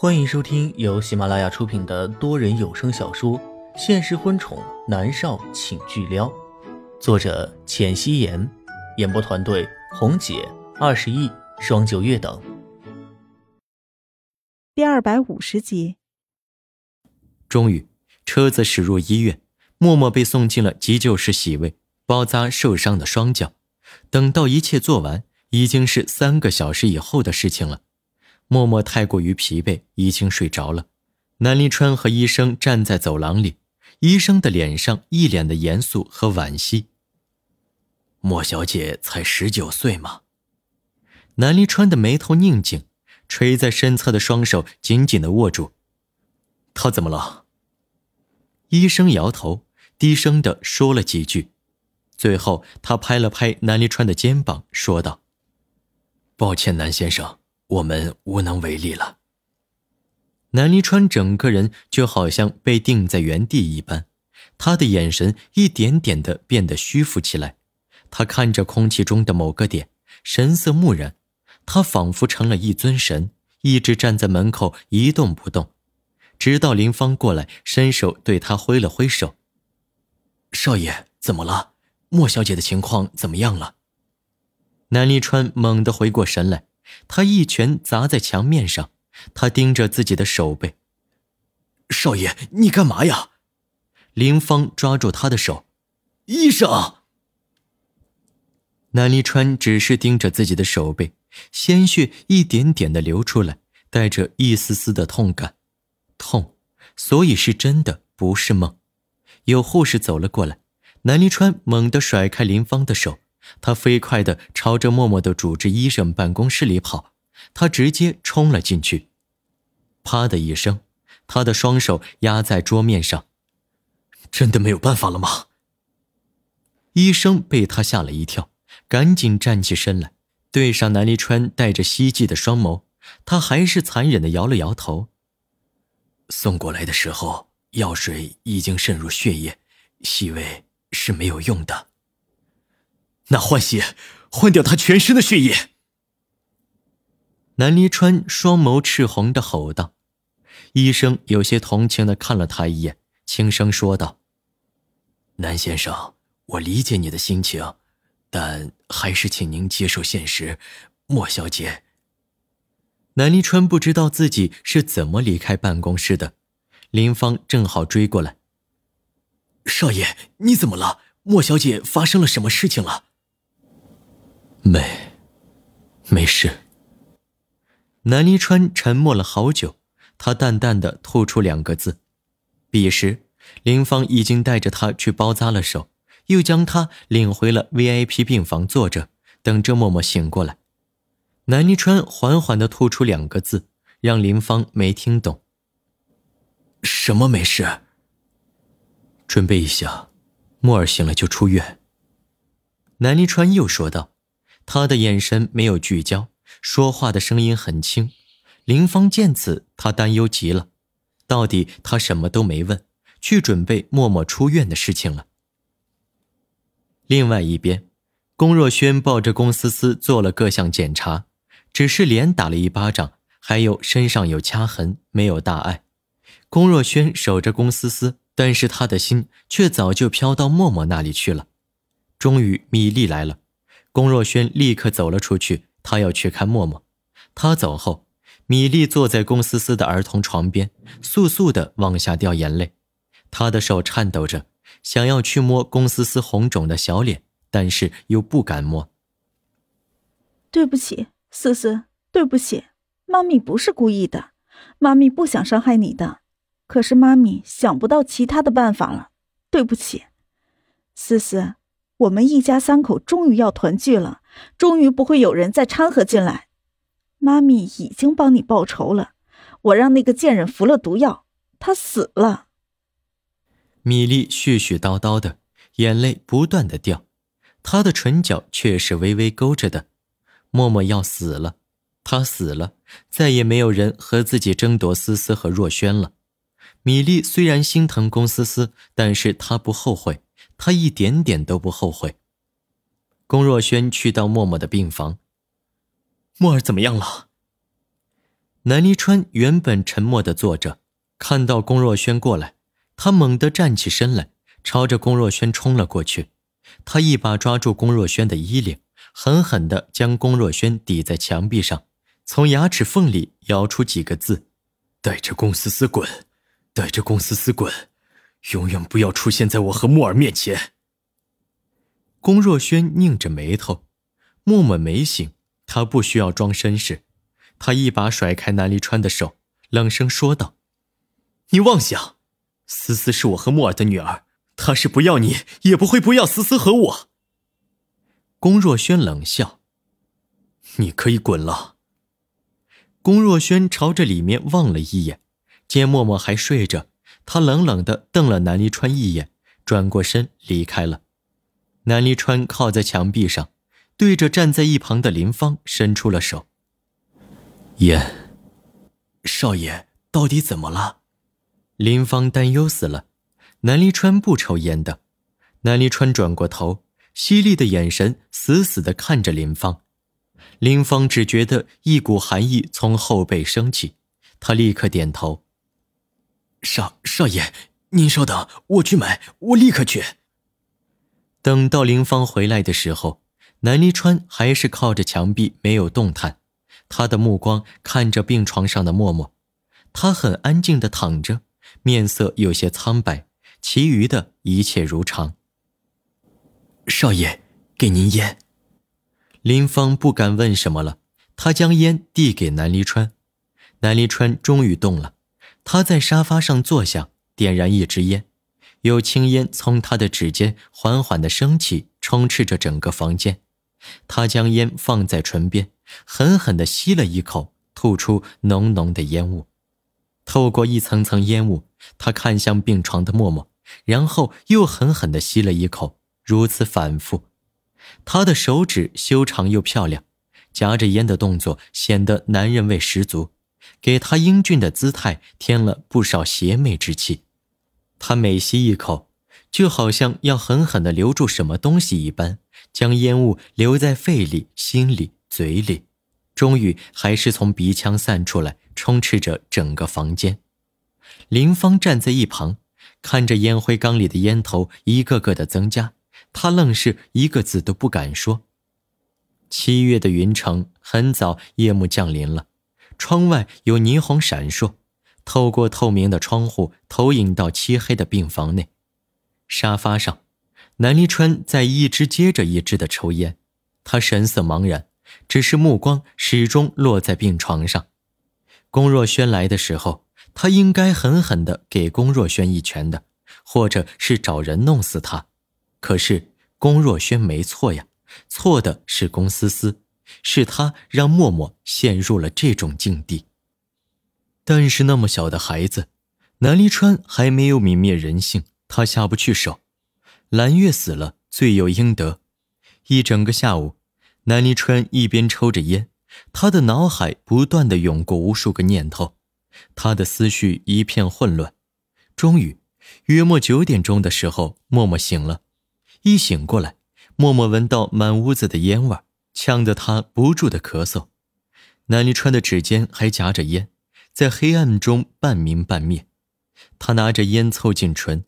欢迎收听由喜马拉雅出品的多人有声小说《现实婚宠男少请巨撩》，作者：浅汐颜，演播团队：红姐、二十亿、双九月等。第二百五十集，终于，车子驶入医院，默默被送进了急救室洗胃，包扎受伤的双脚。等到一切做完，已经是三个小时以后的事情了。默默太过于疲惫，已经睡着了。南离川和医生站在走廊里，医生的脸上一脸的严肃和惋惜。莫小姐才十九岁嘛。南离川的眉头拧紧，垂在身侧的双手紧紧的握住。她怎么了？医生摇头，低声的说了几句。最后，他拍了拍南离川的肩膀，说道：“抱歉，南先生，我们无能为力了。”南离川整个人就好像被定在原地一般，他的眼神一点点的变得虚浮起来。他看着空气中的某个点，神色木然。他仿佛成了一尊神，一直站在门口一动不动，直到林芳过来，伸手对他挥了挥手：“少爷，怎么了？”莫小姐的情况怎么样了？南离川猛地回过神来，他一拳砸在墙面上，他盯着自己的手背。少爷，你干嘛呀？林芳抓住他的手。医生。南离川只是盯着自己的手背，鲜血一点点的流出来，带着一丝丝的痛感，痛，所以是真的，不是梦。有护士走了过来。南离川猛地甩开林芳的手，他飞快地朝着默默的主治医生办公室里跑，他直接冲了进去。啪的一声，他的双手压在桌面上。真的没有办法了吗？医生被他吓了一跳，赶紧站起身来，对上南离川带着希冀的双眸，他还是残忍地摇了摇头。送过来的时候，药水已经渗入血液，细微。是没有用的。那换血，换掉他全身的血液。南离川双眸赤红的吼道。医生有些同情的看了他一眼，轻声说道：“南先生，我理解你的心情，但还是请您接受现实。莫小姐。”南离川不知道自己是怎么离开办公室的，林芳正好追过来。少爷，你怎么了？莫小姐发生了什么事情了？没，没事。南离川沉默了好久，他淡淡的吐出两个字。彼时，林芳已经带着他去包扎了手，又将他领回了 VIP 病房坐着，等着默默醒过来。南离川缓缓的吐出两个字，让林芳没听懂。什么没事？准备一下，莫尔醒了就出院。南离川又说道，他的眼神没有聚焦，说话的声音很轻。林芳见此，他担忧极了。到底他什么都没问，去准备默默出院的事情了。另外一边，龚若轩抱着龚思思做了各项检查，只是脸打了一巴掌，还有身上有掐痕，没有大碍。龚若轩守着龚思思。但是他的心却早就飘到默默那里去了。终于，米粒来了，龚若轩立刻走了出去，他要去看默默。他走后，米粒坐在龚思思的儿童床边，簌簌的往下掉眼泪。他的手颤抖着，想要去摸龚思思红肿的小脸，但是又不敢摸。对不起，思思，对不起，妈咪不是故意的，妈咪不想伤害你的。可是妈咪想不到其他的办法了，对不起，思思，我们一家三口终于要团聚了，终于不会有人再掺和进来。妈咪已经帮你报仇了，我让那个贱人服了毒药，他死了。米粒絮絮叨叨的，眼泪不断的掉，她的唇角却是微微勾着的。默默要死了，他死了，再也没有人和自己争夺思思和若萱了。米粒虽然心疼龚思思，但是她不后悔，他一点点都不后悔。龚若轩去到默默的病房，默儿怎么样了？南离川原本沉默的坐着，看到龚若轩过来，他猛地站起身来，朝着龚若轩冲了过去。他一把抓住龚若轩的衣领，狠狠地将龚若轩抵在墙壁上，从牙齿缝里咬出几个字：“带着龚思思滚，带着龚思思滚，永远不要出现在我和木耳面前。”龚若轩拧着眉头，默默没醒，他不需要装绅士。他一把甩开南离川的手，冷声说道：“你妄想，思思是我和木耳的女儿，她是不要你，也不会不要思思和我。”龚若轩冷笑：“你可以滚了。”龚若轩朝着里面望了一眼，见默默还睡着，他冷冷的瞪了南离川一眼，转过身离开了。南离川靠在墙壁上，对着站在一旁的林芳伸出了手。烟，少爷到底怎么了？林芳担忧死了。南离川不抽烟的。南离川转过头，犀利的眼神死死的看着林芳。林芳只觉得一股寒意从后背升起，他立刻点头。少少爷，您稍等，我去买，我立刻去。等到林芳回来的时候，南离川还是靠着墙壁，没有动弹。他的目光看着病床上的默默，他很安静的躺着，面色有些苍白，其余的一切如常。少爷，给您烟。林芳不敢问什么了，他将烟递给南离川，南离川终于动了，他在沙发上坐下，点燃一支烟，有青烟从他的指尖缓缓的升起，充斥着整个房间，他将烟放在唇边。狠狠地吸了一口，吐出浓浓的烟雾。透过一层层烟雾，他看向病床的默默，然后又狠狠地吸了一口，如此反复。他的手指修长又漂亮，夹着烟的动作显得男人味十足，给他英俊的姿态添了不少邪魅之气。他每吸一口，就好像要狠狠地留住什么东西一般，将烟雾留在肺里、心里。嘴里，终于还是从鼻腔散出来，充斥着整个房间。林芳站在一旁，看着烟灰缸里的烟头一个个的增加，她愣是一个字都不敢说。七月的云城很早夜幕降临了，窗外有霓虹闪烁，透过透明的窗户投影到漆黑的病房内。沙发上，南离川在一支接着一支的抽烟，他神色茫然。只是目光始终落在病床上。龚若轩来的时候，他应该狠狠地给龚若轩一拳的，或者是找人弄死他。可是龚若轩没错呀，错的是龚思思，是他让默默陷入了这种境地。但是那么小的孩子，南离川还没有泯灭人性，他下不去手。蓝月死了，罪有应得。一整个下午。南离川一边抽着烟，他的脑海不断的涌过无数个念头，他的思绪一片混乱。终于，约莫九点钟的时候，默默醒了。一醒过来，默默闻到满屋子的烟味儿，呛得他不住的咳嗽。南离川的指尖还夹着烟，在黑暗中半明半灭。他拿着烟凑近唇，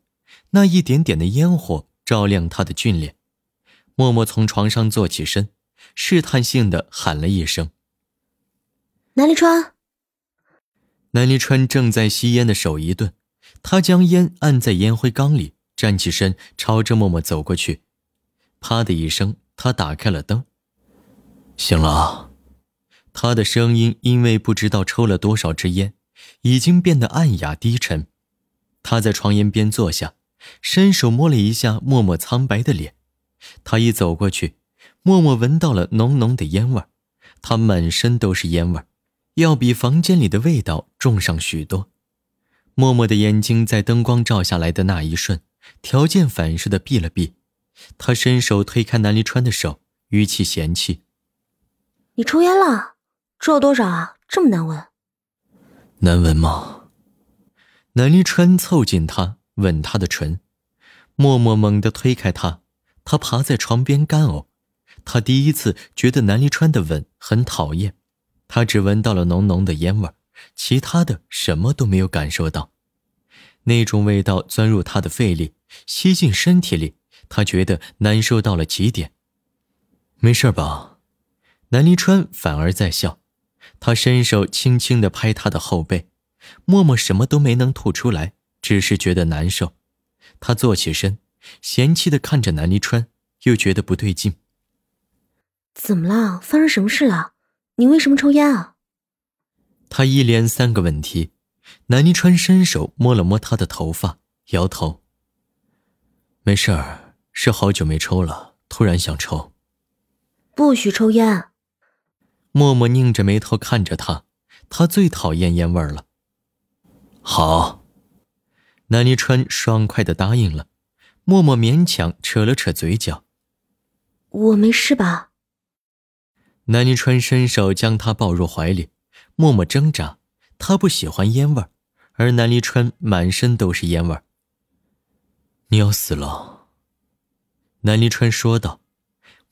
那一点点的烟火照亮他的俊脸。默默从床上坐起身。试探性的喊了一声：“南离川。”南离川正在吸烟的手一顿，他将烟按在烟灰缸里，站起身朝着默默走过去。啪的一声，他打开了灯。醒了。他的声音因为不知道抽了多少支烟，已经变得暗哑低沉。他在床沿边坐下，伸手摸了一下默默苍白的脸。他一走过去。默默闻到了浓浓的烟味他满身都是烟味要比房间里的味道重上许多。默默的眼睛在灯光照下来的那一瞬，条件反射的闭了闭。他伸手推开南离川的手，语气嫌弃：“你抽烟了？抽了多少啊？这么难闻？难闻吗？”南离川凑近他，吻他的唇。默默猛地推开他，他爬在床边干呕。他第一次觉得南离川的吻很讨厌，他只闻到了浓浓的烟味其他的什么都没有感受到。那种味道钻入他的肺里，吸进身体里，他觉得难受到了极点。没事吧？南离川反而在笑，他伸手轻轻地拍他的后背。默默什么都没能吐出来，只是觉得难受。他坐起身，嫌弃地看着南离川，又觉得不对劲。怎么了？发生什么事了？你为什么抽烟啊？他一连三个问题。南泥川伸手摸了摸他的头发，摇头。没事儿，是好久没抽了，突然想抽。不许抽烟。默默拧着眉头看着他，他最讨厌烟味了。好。南泥川爽快的答应了。默默勉强扯了扯嘴角。我没事吧？南泥川伸手将他抱入怀里，默默挣扎。他不喜欢烟味儿，而南离川满身都是烟味儿。你要死了，南离川说道。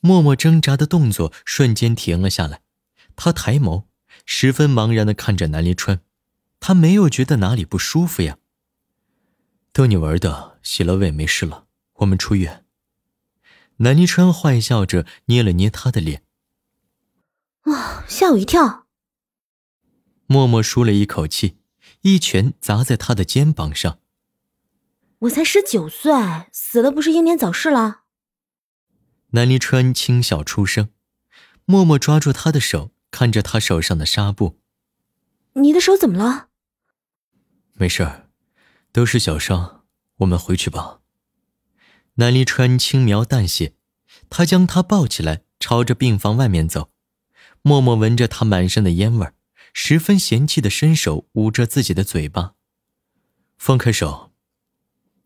默默挣扎的动作瞬间停了下来，他抬眸，十分茫然的看着南离川，他没有觉得哪里不舒服呀。逗你玩的，洗了胃没事了，我们出院。南离川坏笑着捏了捏他的脸，啊，吓我一跳。默默舒了一口气，一拳砸在他的肩膀上。我才十九岁，死了不是英年早逝了？南离川轻笑出声，默默抓住他的手，看着他手上的纱布。你的手怎么了？没事儿，都是小伤，我们回去吧。南离川轻描淡写，他将他抱起来，朝着病房外面走。默默闻着他满身的烟味儿。十分嫌弃的伸手捂着自己的嘴巴，放开手。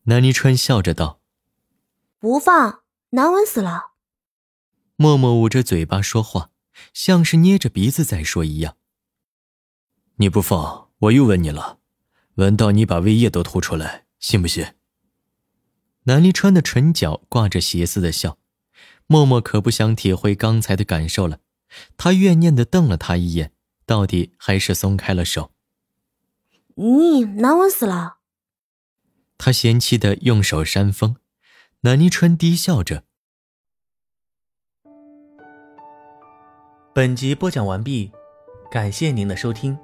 南泥川笑着道：“不放，难闻死了。”默默捂着嘴巴说话，像是捏着鼻子在说一样。你不放，我又问你了，闻到你把胃液都吐出来，信不信？南泥川的唇角挂着邪肆的笑，默默可不想体会刚才的感受了，他怨念的瞪了他一眼。到底还是松开了手。你难闻死了。他嫌弃的用手扇风，南泥川低笑着。本集播讲完毕，感谢您的收听。